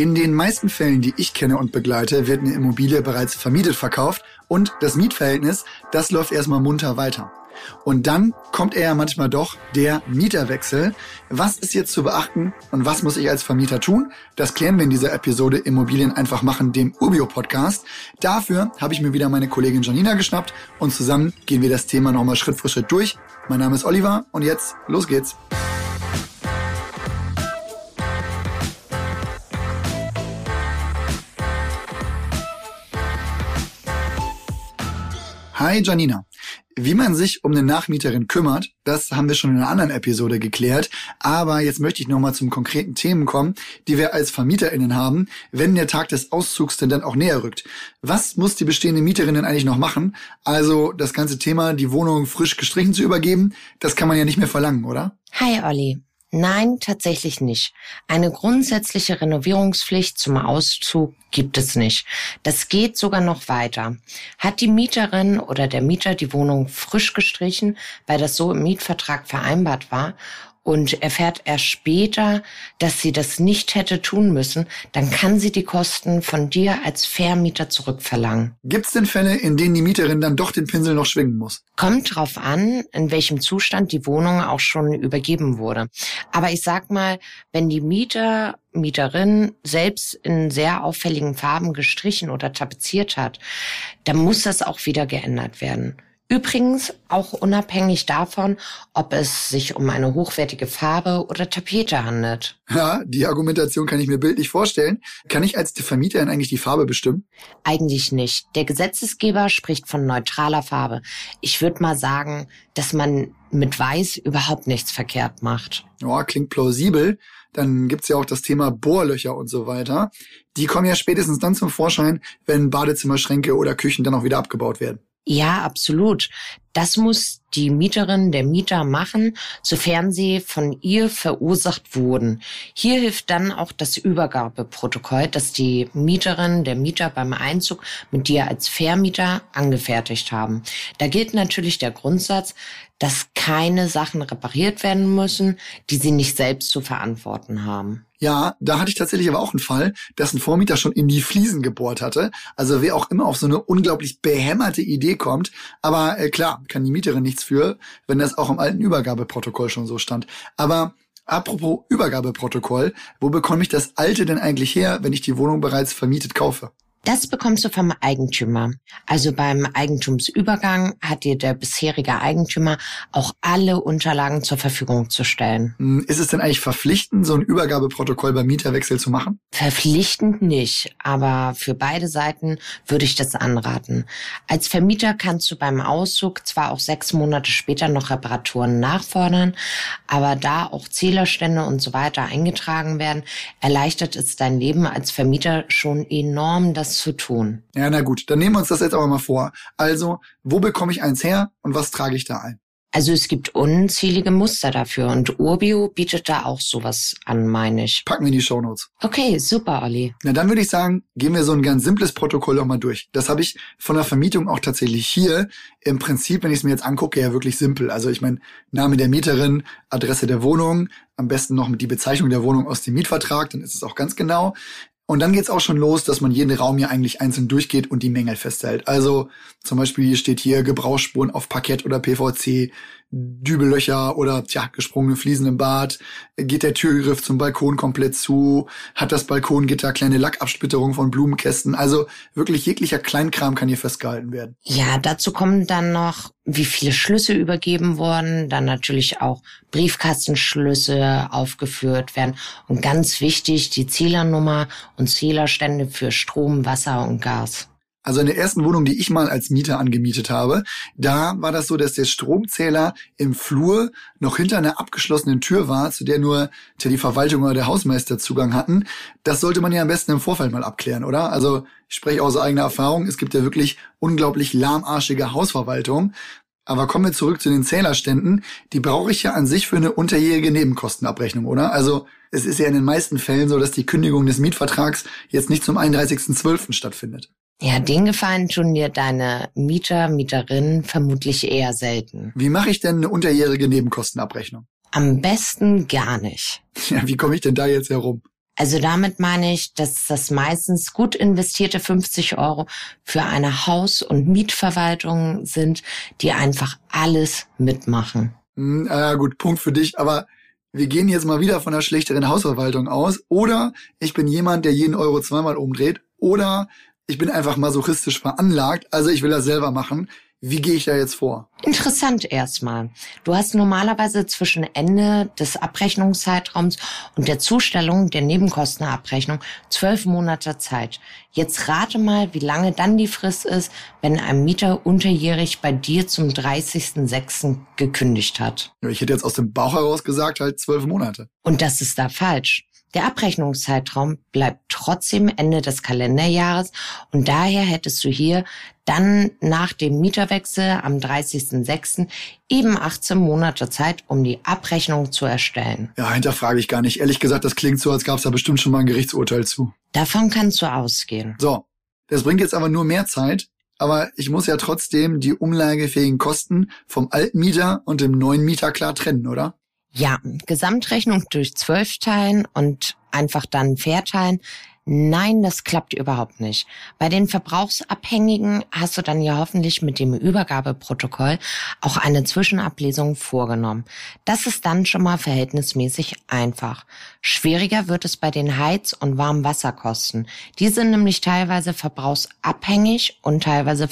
In den meisten Fällen, die ich kenne und begleite, wird eine Immobilie bereits vermietet verkauft und das Mietverhältnis, das läuft erstmal munter weiter. Und dann kommt er ja manchmal doch der Mieterwechsel. Was ist jetzt zu beachten und was muss ich als Vermieter tun? Das klären wir in dieser Episode Immobilien einfach machen, dem Urbio Podcast. Dafür habe ich mir wieder meine Kollegin Janina geschnappt und zusammen gehen wir das Thema nochmal Schritt für Schritt durch. Mein Name ist Oliver und jetzt los geht's. Hi Janina. Wie man sich um eine Nachmieterin kümmert, das haben wir schon in einer anderen Episode geklärt. Aber jetzt möchte ich nochmal zum konkreten Themen kommen, die wir als VermieterInnen haben, wenn der Tag des Auszugs denn dann auch näher rückt. Was muss die bestehende Mieterin denn eigentlich noch machen? Also das ganze Thema, die Wohnung frisch gestrichen zu übergeben, das kann man ja nicht mehr verlangen, oder? Hi Olli. Nein, tatsächlich nicht. Eine grundsätzliche Renovierungspflicht zum Auszug gibt es nicht. Das geht sogar noch weiter. Hat die Mieterin oder der Mieter die Wohnung frisch gestrichen, weil das so im Mietvertrag vereinbart war und erfährt erst später, dass sie das nicht hätte tun müssen, dann kann sie die Kosten von dir als Vermieter zurückverlangen. Gibt es denn Fälle, in denen die Mieterin dann doch den Pinsel noch schwingen muss? Kommt drauf an, in welchem Zustand die Wohnung auch schon übergeben wurde. Aber ich sag mal, wenn die Mieter Mieterin selbst in sehr auffälligen Farben gestrichen oder tapeziert hat, dann muss das auch wieder geändert werden. Übrigens auch unabhängig davon, ob es sich um eine hochwertige Farbe oder Tapete handelt. Ja, die Argumentation kann ich mir bildlich vorstellen. Kann ich als Vermieterin eigentlich die Farbe bestimmen? Eigentlich nicht. Der Gesetzesgeber spricht von neutraler Farbe. Ich würde mal sagen, dass man mit Weiß überhaupt nichts verkehrt macht. Ja, klingt plausibel. Dann gibt's ja auch das Thema Bohrlöcher und so weiter. Die kommen ja spätestens dann zum Vorschein, wenn Badezimmerschränke oder Küchen dann auch wieder abgebaut werden. Ja, absolut. Das muss die Mieterin, der Mieter machen, sofern sie von ihr verursacht wurden. Hier hilft dann auch das Übergabeprotokoll, das die Mieterin, der Mieter beim Einzug mit dir als Vermieter angefertigt haben. Da gilt natürlich der Grundsatz, dass keine Sachen repariert werden müssen, die sie nicht selbst zu verantworten haben. Ja, da hatte ich tatsächlich aber auch einen Fall, dass ein Vormieter schon in die Fliesen gebohrt hatte. Also wer auch immer auf so eine unglaublich behämmerte Idee kommt. Aber äh, klar, kann die Mieterin nichts für, wenn das auch im alten Übergabeprotokoll schon so stand. Aber apropos Übergabeprotokoll, wo bekomme ich das alte denn eigentlich her, wenn ich die Wohnung bereits vermietet kaufe? Das bekommst du vom Eigentümer. Also beim Eigentumsübergang hat dir der bisherige Eigentümer auch alle Unterlagen zur Verfügung zu stellen. Hm, ist es denn eigentlich verpflichtend, so ein Übergabeprotokoll beim Mieterwechsel zu machen? Verpflichtend nicht, aber für beide Seiten würde ich das anraten. Als Vermieter kannst du beim Auszug zwar auch sechs Monate später noch Reparaturen nachfordern, aber da auch Zählerstände und so weiter eingetragen werden, erleichtert es dein Leben als Vermieter schon enorm, das zu tun. Ja, na gut, dann nehmen wir uns das jetzt aber mal vor. Also, wo bekomme ich eins her und was trage ich da ein? Also es gibt unzählige Muster dafür und Urbio bietet da auch sowas an, meine ich. Packen wir in die Shownotes. Okay, super, Olli. Na dann würde ich sagen, gehen wir so ein ganz simples Protokoll auch mal durch. Das habe ich von der Vermietung auch tatsächlich hier. Im Prinzip, wenn ich es mir jetzt angucke, ja wirklich simpel. Also ich meine, Name der Mieterin, Adresse der Wohnung, am besten noch mit die Bezeichnung der Wohnung aus dem Mietvertrag, dann ist es auch ganz genau. Und dann geht's auch schon los, dass man jeden Raum hier eigentlich einzeln durchgeht und die Mängel festhält. Also zum Beispiel steht hier Gebrauchsspuren auf Parkett oder PVC, Dübellöcher oder tja, gesprungene Fliesen im Bad, geht der Türgriff zum Balkon komplett zu, hat das Balkongitter kleine Lackabsplitterung von Blumenkästen. Also wirklich jeglicher Kleinkram kann hier festgehalten werden. Ja, dazu kommen dann noch, wie viele Schlüsse übergeben wurden, dann natürlich auch Briefkastenschlüsse aufgeführt werden und ganz wichtig die Zählernummer und Zählerstände für Strom, Wasser und Gas. Also in der ersten Wohnung, die ich mal als Mieter angemietet habe, da war das so, dass der Stromzähler im Flur noch hinter einer abgeschlossenen Tür war, zu der nur die Verwaltung oder der Hausmeister Zugang hatten. Das sollte man ja am besten im Vorfeld mal abklären, oder? Also ich spreche aus eigener Erfahrung, es gibt ja wirklich unglaublich lahmarschige Hausverwaltung. Aber kommen wir zurück zu den Zählerständen. Die brauche ich ja an sich für eine unterjährige Nebenkostenabrechnung, oder? Also es ist ja in den meisten Fällen so, dass die Kündigung des Mietvertrags jetzt nicht zum 31.12. stattfindet. Ja, den Gefallen tun dir deine Mieter, Mieterinnen vermutlich eher selten. Wie mache ich denn eine unterjährige Nebenkostenabrechnung? Am besten gar nicht. Ja, wie komme ich denn da jetzt herum? Also damit meine ich, dass das meistens gut investierte 50 Euro für eine Haus- und Mietverwaltung sind, die einfach alles mitmachen. Hm, ja gut, Punkt für dich, aber wir gehen jetzt mal wieder von einer schlechteren Hausverwaltung aus. Oder ich bin jemand, der jeden Euro zweimal umdreht. Oder ich bin einfach masochistisch veranlagt, also ich will das selber machen. Wie gehe ich da jetzt vor? Interessant erstmal. Du hast normalerweise zwischen Ende des Abrechnungszeitraums und der Zustellung der Nebenkostenabrechnung zwölf Monate Zeit. Jetzt rate mal, wie lange dann die Frist ist, wenn ein Mieter unterjährig bei dir zum 30.06. gekündigt hat. Ich hätte jetzt aus dem Bauch heraus gesagt, halt zwölf Monate. Und das ist da falsch. Der Abrechnungszeitraum bleibt trotzdem Ende des Kalenderjahres und daher hättest du hier dann nach dem Mieterwechsel am 30.06. eben 18 Monate Zeit, um die Abrechnung zu erstellen. Ja, hinterfrage ich gar nicht. Ehrlich gesagt, das klingt so, als gab es da bestimmt schon mal ein Gerichtsurteil zu. Davon kannst du ausgehen. So, das bringt jetzt aber nur mehr Zeit. Aber ich muss ja trotzdem die umlagefähigen Kosten vom alten Mieter und dem neuen Mieter klar trennen, oder? Ja, Gesamtrechnung durch zwölf teilen und einfach dann verteilen. Nein, das klappt überhaupt nicht. Bei den Verbrauchsabhängigen hast du dann ja hoffentlich mit dem Übergabeprotokoll auch eine Zwischenablesung vorgenommen. Das ist dann schon mal verhältnismäßig einfach. Schwieriger wird es bei den Heiz- und Warmwasserkosten. Die sind nämlich teilweise verbrauchsabhängig und teilweise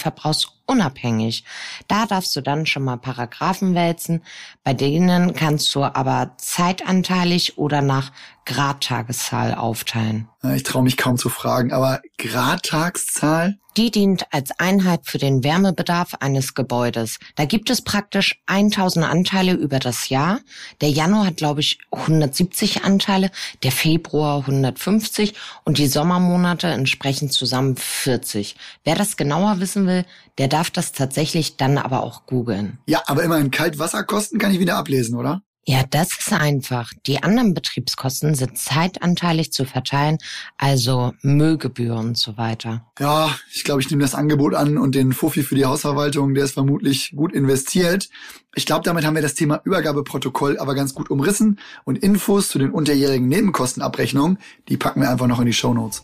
verbrauchsunabhängig. Da darfst du dann schon mal Paragraphen wälzen. Bei denen kannst du aber zeitanteilig oder nach Gradtageszahl aufteilen. Ich traue mich kaum zu fragen, aber Gradtagszahl? Die dient als Einheit für den Wärmebedarf eines Gebäudes. Da gibt es praktisch 1000 Anteile über das Jahr. Der Januar hat, glaube ich, 170 Anteile, der Februar 150 und die Sommermonate entsprechend zusammen 40. Wer das genauer wissen will, der darf das tatsächlich dann aber auch googeln. Ja, aber immerhin Kaltwasserkosten kann ich wieder ablesen, oder? Ja, das ist einfach. Die anderen Betriebskosten sind zeitanteilig zu verteilen, also Müllgebühren und so weiter. Ja, ich glaube, ich nehme das Angebot an und den Fuffi für die Hausverwaltung, der ist vermutlich gut investiert. Ich glaube, damit haben wir das Thema Übergabeprotokoll aber ganz gut umrissen und Infos zu den unterjährigen Nebenkostenabrechnungen, die packen wir einfach noch in die Show Notes.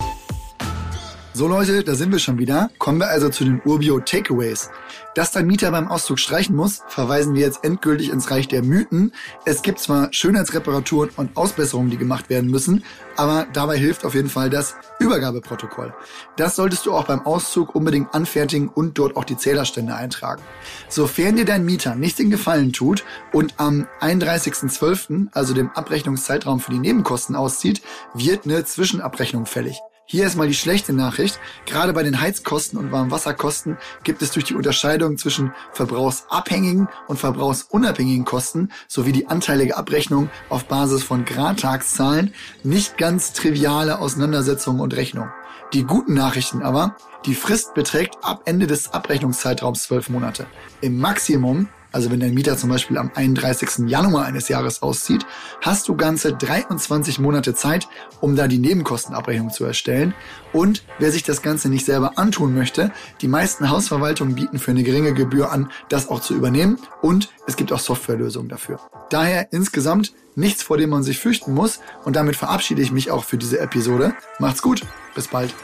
So Leute, da sind wir schon wieder. Kommen wir also zu den Urbio Takeaways. Dass dein Mieter beim Auszug streichen muss, verweisen wir jetzt endgültig ins Reich der Mythen. Es gibt zwar Schönheitsreparaturen und Ausbesserungen, die gemacht werden müssen, aber dabei hilft auf jeden Fall das Übergabeprotokoll. Das solltest du auch beim Auszug unbedingt anfertigen und dort auch die Zählerstände eintragen. Sofern dir dein Mieter nicht den Gefallen tut und am 31.12., also dem Abrechnungszeitraum für die Nebenkosten auszieht, wird eine Zwischenabrechnung fällig. Hier ist mal die schlechte Nachricht. Gerade bei den Heizkosten und Warmwasserkosten gibt es durch die Unterscheidung zwischen verbrauchsabhängigen und verbrauchsunabhängigen Kosten sowie die anteilige Abrechnung auf Basis von Gradtagszahlen nicht ganz triviale Auseinandersetzungen und Rechnungen. Die guten Nachrichten aber, die Frist beträgt ab Ende des Abrechnungszeitraums zwölf Monate. Im Maximum also wenn dein Mieter zum Beispiel am 31. Januar eines Jahres auszieht, hast du ganze 23 Monate Zeit, um da die Nebenkostenabrechnung zu erstellen. Und wer sich das Ganze nicht selber antun möchte, die meisten Hausverwaltungen bieten für eine geringe Gebühr an, das auch zu übernehmen. Und es gibt auch Softwarelösungen dafür. Daher insgesamt nichts, vor dem man sich fürchten muss. Und damit verabschiede ich mich auch für diese Episode. Macht's gut. Bis bald.